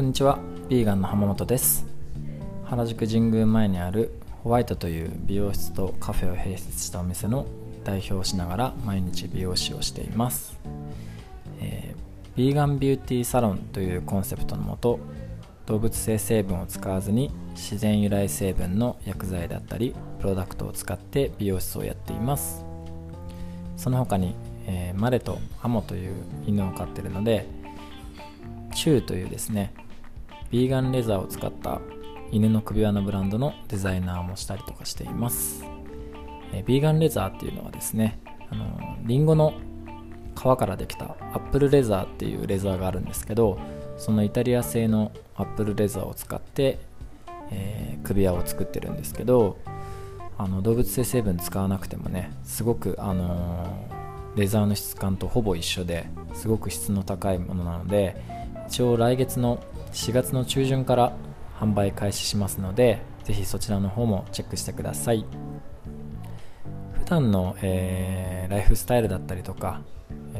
こんにちは。ビーガンの浜本です。原宿神宮前にあるホワイトという美容室とカフェを併設したお店の代表をしながら毎日美容師をしています、えー、ビーガンビューティーサロンというコンセプトのもと動物性成分を使わずに自然由来成分の薬剤だったりプロダクトを使って美容室をやっています。その他に、えー、マレとアモという犬を飼ってるのでチューというですねビーガンレザーを使った犬の首輪のブランドのデザイナーもしたりとかしています、えー、ビーガンレザーっていうのはですねあのリンゴの皮からできたアップルレザーっていうレザーがあるんですけどそのイタリア製のアップルレザーを使って、えー、首輪を作ってるんですけどあの動物性成分使わなくてもねすごく、あのー、レザーの質感とほぼ一緒ですごく質の高いものなので一応来月の4月の中旬から販売開始しますのでぜひそちらの方もチェックしてください。普段の、えー、ライフスタイルだったりとか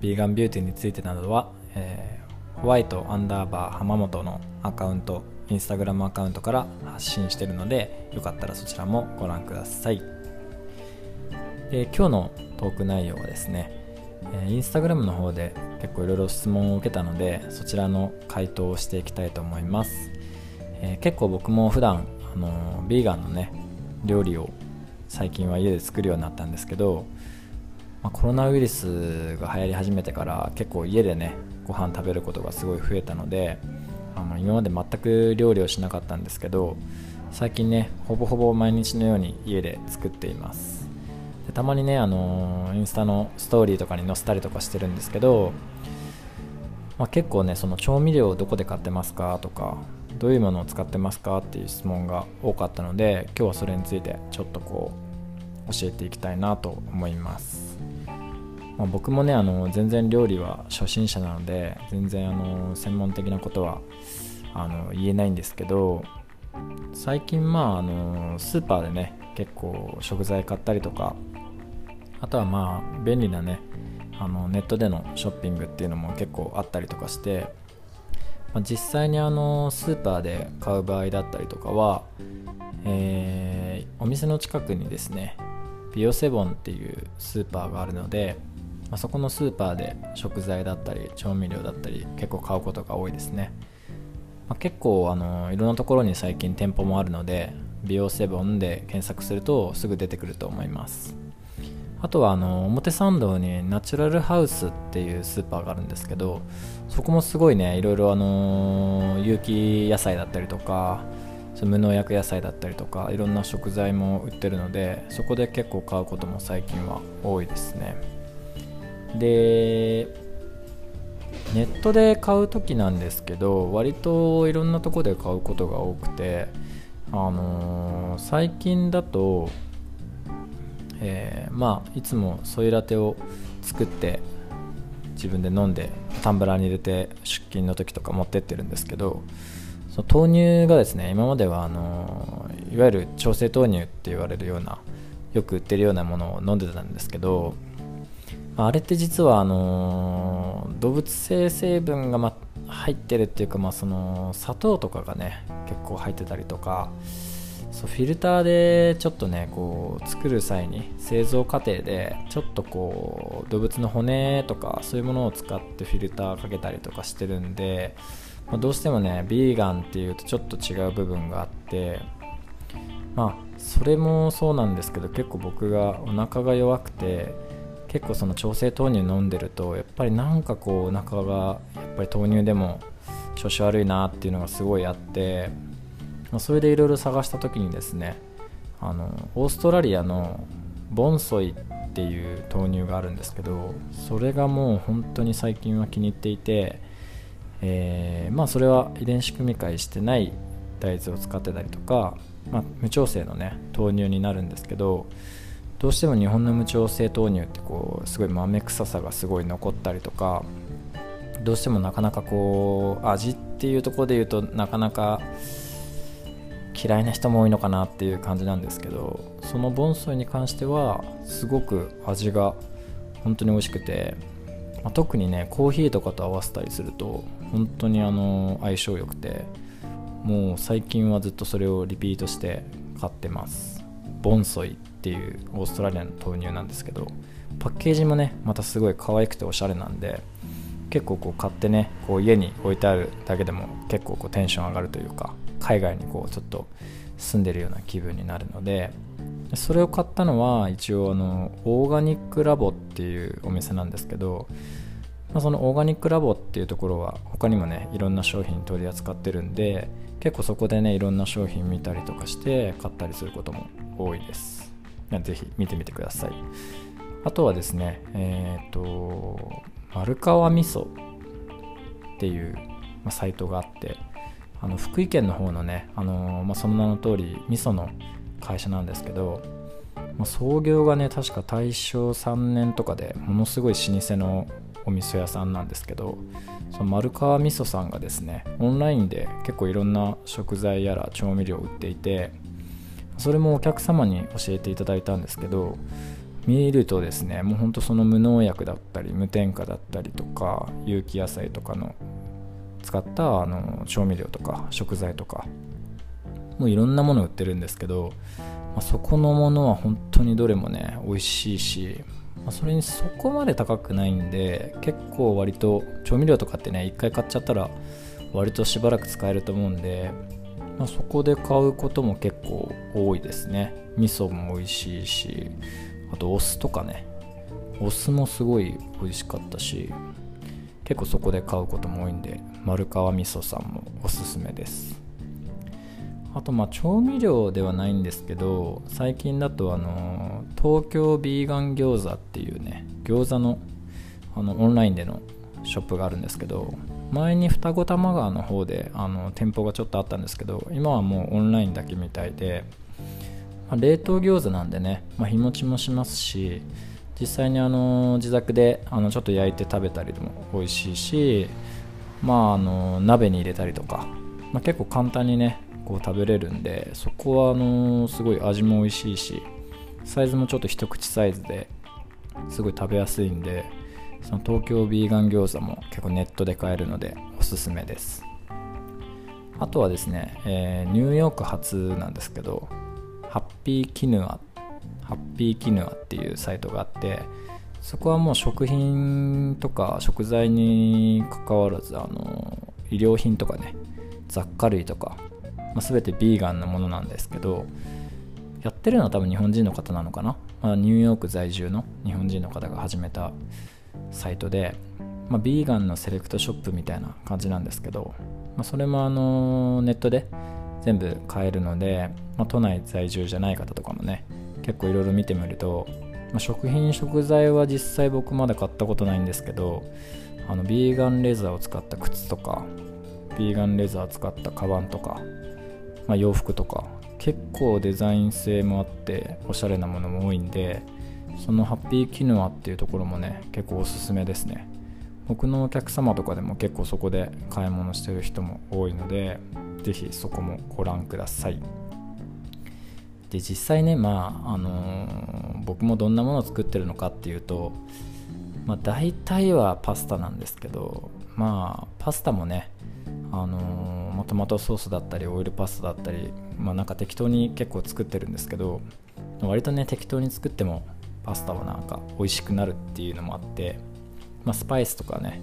ビーガンビューティーについてなどは、えー、ホワイトアンダーバー浜本のアカウントインスタグラムアカウントから発信してるのでよかったらそちらもご覧ください。で今日のトーク内容はですねインスタグラムの方で結構いろいろ質問を受けたのでそちらの回答をしていきたいと思います、えー、結構僕も普段あのー、ビーガンのね料理を最近は家で作るようになったんですけど、まあ、コロナウイルスが流行り始めてから結構家でねご飯食べることがすごい増えたのであの今まで全く料理をしなかったんですけど最近ねほぼほぼ毎日のように家で作っています。たまにねあのインスタのストーリーとかに載せたりとかしてるんですけど、まあ、結構ねその調味料をどこで買ってますかとかどういうものを使ってますかっていう質問が多かったので今日はそれについてちょっとこう教えていきたいなと思います。まあ、僕もねあの全然料理は初心者なので全然あの専門的なことはあの言えないんですけど最近まああのスーパーでね結構食材買ったりとかあとはまあ便利なねあのネットでのショッピングっていうのも結構あったりとかして、まあ、実際にあのスーパーで買う場合だったりとかは、えー、お店の近くにですねビオセボンっていうスーパーがあるのでまあ、そこのスーパーで食材だったり調味料だったり結構買うことが多いですね、まあ、結構あのいろんなところに最近店舗もあるので美容セボンで検索するとすぐ出てくると思います。あとはあの表参道にナチュラルハウスっていうスーパーがあるんですけどそこもすごいねいろいろあの有機野菜だったりとか無農薬野菜だったりとかいろんな食材も売ってるのでそこで結構買うことも最近は多いですね。でネットで買う時なんですけど割といろんなとこで買うことが多くてあのー、最近だと、えー、まあいつもソイラテを作って自分で飲んでタンブラーに入れて出勤の時とか持ってってるんですけどその豆乳がですね今まではあの、いわゆる調整豆乳って言われるようなよく売ってるようなものを飲んでたんですけどあれって実はあの動物性成分が、ま、入ってるっていうか、まあ、その砂糖とかがね結構入ってたりとかそうフィルターでちょっとねこう作る際に製造過程でちょっとこう動物の骨とかそういうものを使ってフィルターかけたりとかしてるんで、まあ、どうしてもねビーガンっていうとちょっと違う部分があってまあそれもそうなんですけど結構僕がお腹が弱くて結構その調整豆乳飲んでるとやっぱりなんかこうお腹がやっぱり豆乳でも調子悪いなっていうのがすごいあってそれでいろいろ探した時にですねあのオーストラリアのボンソイっていう豆乳があるんですけどそれがもう本当に最近は気に入っていて、えー、まあそれは遺伝子組み換えしてない大豆を使ってたりとか、まあ、無調整のね豆乳になるんですけどどうしても日本の無調整豆乳ってこうすごい豆臭さがすごい残ったりとかどうしてもなかなかこう味っていうところで言うとなかなか嫌いな人も多いのかなっていう感じなんですけどそのボンソイに関してはすごく味が本当に美味しくてまあ、特にねコーヒーとかと合わせたりすると本当にあの相性良くてもう最近はずっとそれをリピートして買ってます。ボンソイっていうオーストラリアの豆乳なんですけどパッケージもねまたすごい可愛くておしゃれなんで結構こう買ってねこう家に置いてあるだけでも結構こうテンション上がるというか海外にこうちょっと住んでるような気分になるのでそれを買ったのは一応あのオーガニックラボっていうお店なんですけど、まあ、そのオーガニックラボっていうところは他にもねいろんな商品取り扱ってるんで結構そこでねいろんな商品見たりとかして買ったりすることも多いです。ぜひ見てみてください。あとはですねえっ、ー、と丸川味噌っていう、サイトがあってあの福井県の方のね、あのまあ、その名の通り味噌の会社なんですけど、まあ、創業がね確か大正3年とかでものすごい老舗のお味噌屋さんなんですけどその丸川味噌さんがですねオンラインで結構いろんな食材やら調味料を売っていてそれもお客様に教えていただいたんですけど見るとですねもうほんとその無農薬だったり無添加だったりとか有機野菜とかの使ったあの調味料とか食材とかもういろんなもの売ってるんですけど、まあ、そこのものは本当にどれもね美味しいし、まあ、それにそこまで高くないんで結構割と調味料とかってね一回買っちゃったら割としばらく使えると思うんで、まあ、そこで買うことも結構多いですね。味噌も美味しいしあとお酢とかね。お酢もすごい美味しかったし結構そこで買うことも多いんで丸川味噌さんもおすすめです。あとまあ調味料ではないんですけど最近だとあの東京ビーガン餃子っていうね餃子のあのオンラインでのショップがあるんですけど前に双子玉川の方であの店舗がちょっとあったんですけど今はもうオンラインだけみたいで、まあ、冷凍餃子なんでね、まあ、日持ちもしますし実際にあの自宅であのちょっと焼いて食べたりでも美味しいし、まあ、あの鍋に入れたりとか、まあ、結構簡単にねこう食べれるんでそこはあのすごい味も美味しいしサイズもちょっと一口サイズですごい食べやすいんでその東京ビーガン餃子も結構ネットで買えるのでおすすめです。あとはですね、えー、ニューヨーク発なんですけどハッピーキヌアハッピーキヌアっていうサイトがあってそこはもう食品とか食材に関わらずあの医療品とかね雑貨類とか、まあ、全てビーガンのものなんですけどやってるのは多分日本人の方なのかな、まあ、ニューヨーク在住の日本人の方が始めたサイトで、まあ、ビーガンのセレクトショップみたいな感じなんですけど、まあ、それもあのネットで全部買えるので、まあ、都内在住じゃない方とかもね結構いろいろ見てみると、まあ、食品食材は実際僕まだ買ったことないんですけどあのビーガンレザーを使った靴とかビーガンレザー使ったカバンとか、まあ、洋服とか結構デザイン性もあっておしゃれなものも多いんでそのハッピーキヌアっていうところもね結構おすすめですね。僕のお客様とかでも結構そこで買い物してる人も多いので是非そこもご覧ください。で実際ねまああのー、僕もどんなものを作ってるのかっていうとまあ大体はパスタなんですけどまあパスタもねあのー、トマトソースだったりオイルパスタだったりまあなんか適当に結構作ってるんですけど割とね適当に作ってもパスタはなんか美味しくなるっていうのもあって、まあ、スパイスとかね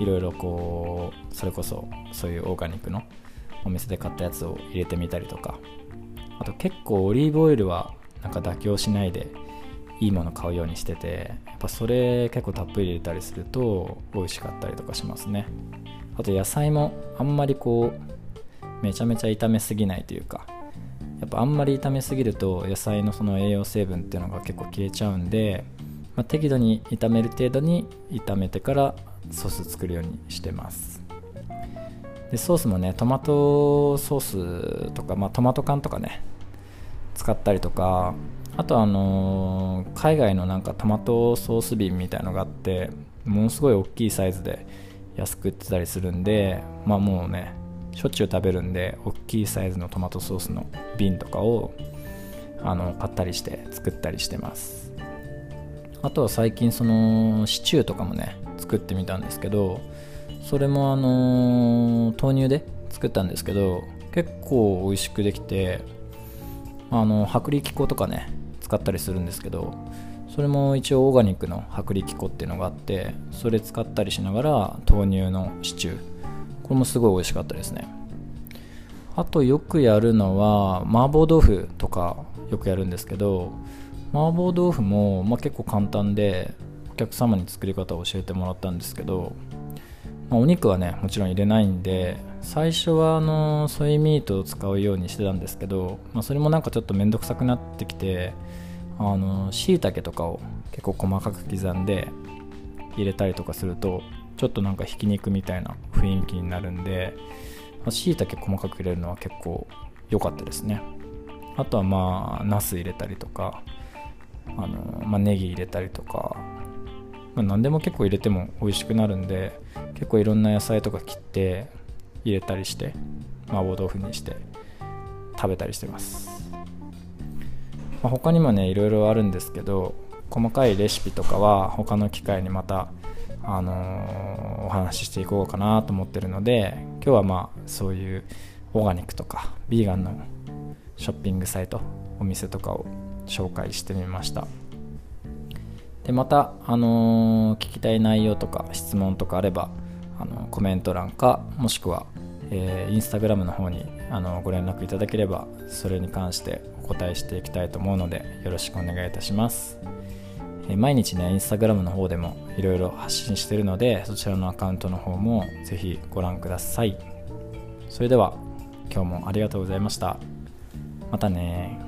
いろいろこうそれこそそういうオーガニックのお店で買ったやつを入れてみたりとかあと結構オリーブオイルはなんか妥協しないでいいもの買うようにしててやっぱそれ結構たっぷり入れたりすると美味しかったりとかしますね。あと野菜もあんまりこうめちゃめちゃ炒めすぎないというかやっぱあんまり炒めすぎると野菜のその栄養成分っていうのが結構消えちゃうんで、まあ、適度に炒める程度に炒めてからソース作るようにしてます。でソースもねトマトソースとか、まあ、トマト缶とかね使ったりとかあとあのー、海外のなんかトマトソース瓶みたいのがあってものすごい大きいサイズで安く売ってたりするんでまあもうねしょっちゅう食べるんで大きいサイズのトマトソースの瓶とかをあの買ったりして作ったりしてます。あとは最近そのシチューとかもね作作ってみたんですけどそれもあの豆乳で作ったんですけど結構美味しくできてあの薄力粉とかね使ったりするんですけどそれも一応オーガニックの薄力粉っていうのがあってそれ使ったりしながら豆乳のシチュー。これもすごい美味しかったですね。あとよくやるのは麻婆豆腐とかよくやるんですけど麻婆豆腐も、まあ、結構簡単でお客様に作り方を教えてもらったんですけど、まあ、お肉はねもちろん入れないんで最初はあのソイミートを使うようにしてたんですけど、まあ、それもなんかちょっと面倒くさくなってきてあの椎茸とかを結構細かく刻んで入れたりとかするとちょっとなんかひき肉みたいな雰囲気になるんでしいたけ細かく入れるのは結構良かったですね。あとはまあナス入れたりとかあの、まあ、ネギ入れたりとか、まあ、何でも結構入れても美味しくなるんで結構いろんな野菜とか切って入れたりして麻婆豆腐にして食べたりしてます、まあ、他にもねいろいろあるんですけど細かいレシピとかは他の機会にまたあのー、お話ししていこうかなと思ってるので今日はまあそういうオーガニックとかビーガンのショッピングサイトお店とかを紹介してみました。でまた、あのー、聞きたい内容とか質問とかあればあのコメント欄かもしくは、えー、インスタグラムの方にあのご連絡いただければそれに関してお答えしていきたいと思うのでよろしくお願いいたします、えー、毎日ねインスタグラムの方でもいろいろ発信してるのでそちらのアカウントの方もぜひご覧ください。それでは今日もありがとうございました。またね